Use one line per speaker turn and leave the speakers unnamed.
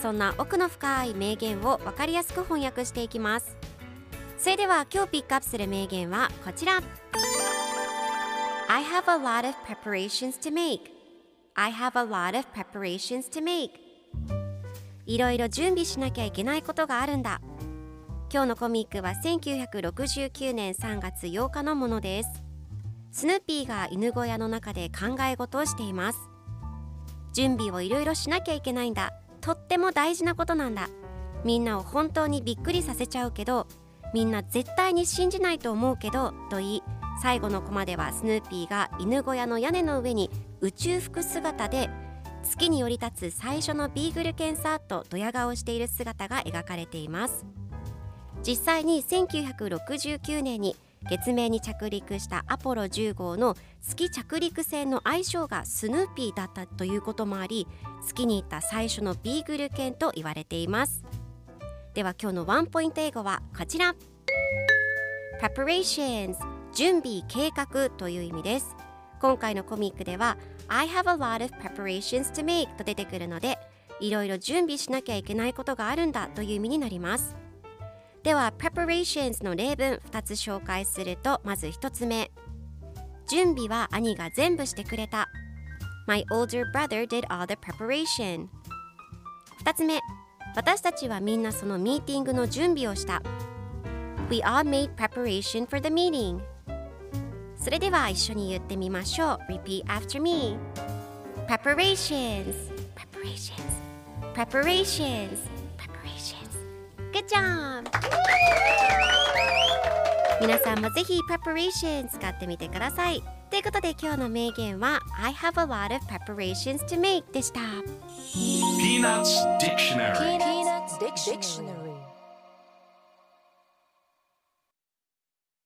そんな奥の深い名言を分かりやすく翻訳していきます。それでは今日ピックアップする名言はこちら。I have a lot of preparations to make. I have a lot of preparations to make. いろいろ準備しなきゃいけないことがあるんだ。今日のコミックは1969年3月8日のものです。スヌーピーが犬小屋の中で考え事をしています。準備をいろいろしなきゃいけないんだ。とっても大事なことなんだ。みんなを本当にびっくりさせちゃうけどみんな絶対に信じないと思うけどと言い最後のコマではスヌーピーが犬小屋の屋根の上に宇宙服姿で月に降り立つ最初のビーグル犬さとドヤ顔している姿が描かれています。実際に1969年に月面に着陸したアポロ10号の月着陸船の愛称がスヌーピーだったということもあり月に行った最初のビーグル犬と言われています。では今日のワンポイント英語はこちら。Preparations 準備計画という意味です。今回のコミックでは I have a lot of preparations to make と出てくるのでいろいろ準備しなきゃいけないことがあるんだという意味になります。では preparations の例文2つ紹介するとまず1つ目準備は兄が全部してくれた My older brother did all the preparation 2つ目私たちはみんなそのミーティングの準備をした We all made preparation for the meeting それでは一緒に言ってみましょう Repeat after me Preparations Preparations Preparations Preparations Good job! 皆さんもぜひ Preparation 使ってみてくださいということで今日の名言は I have a lot of preparations to make でした
Peanuts Dictionary
Peanuts Dictionary.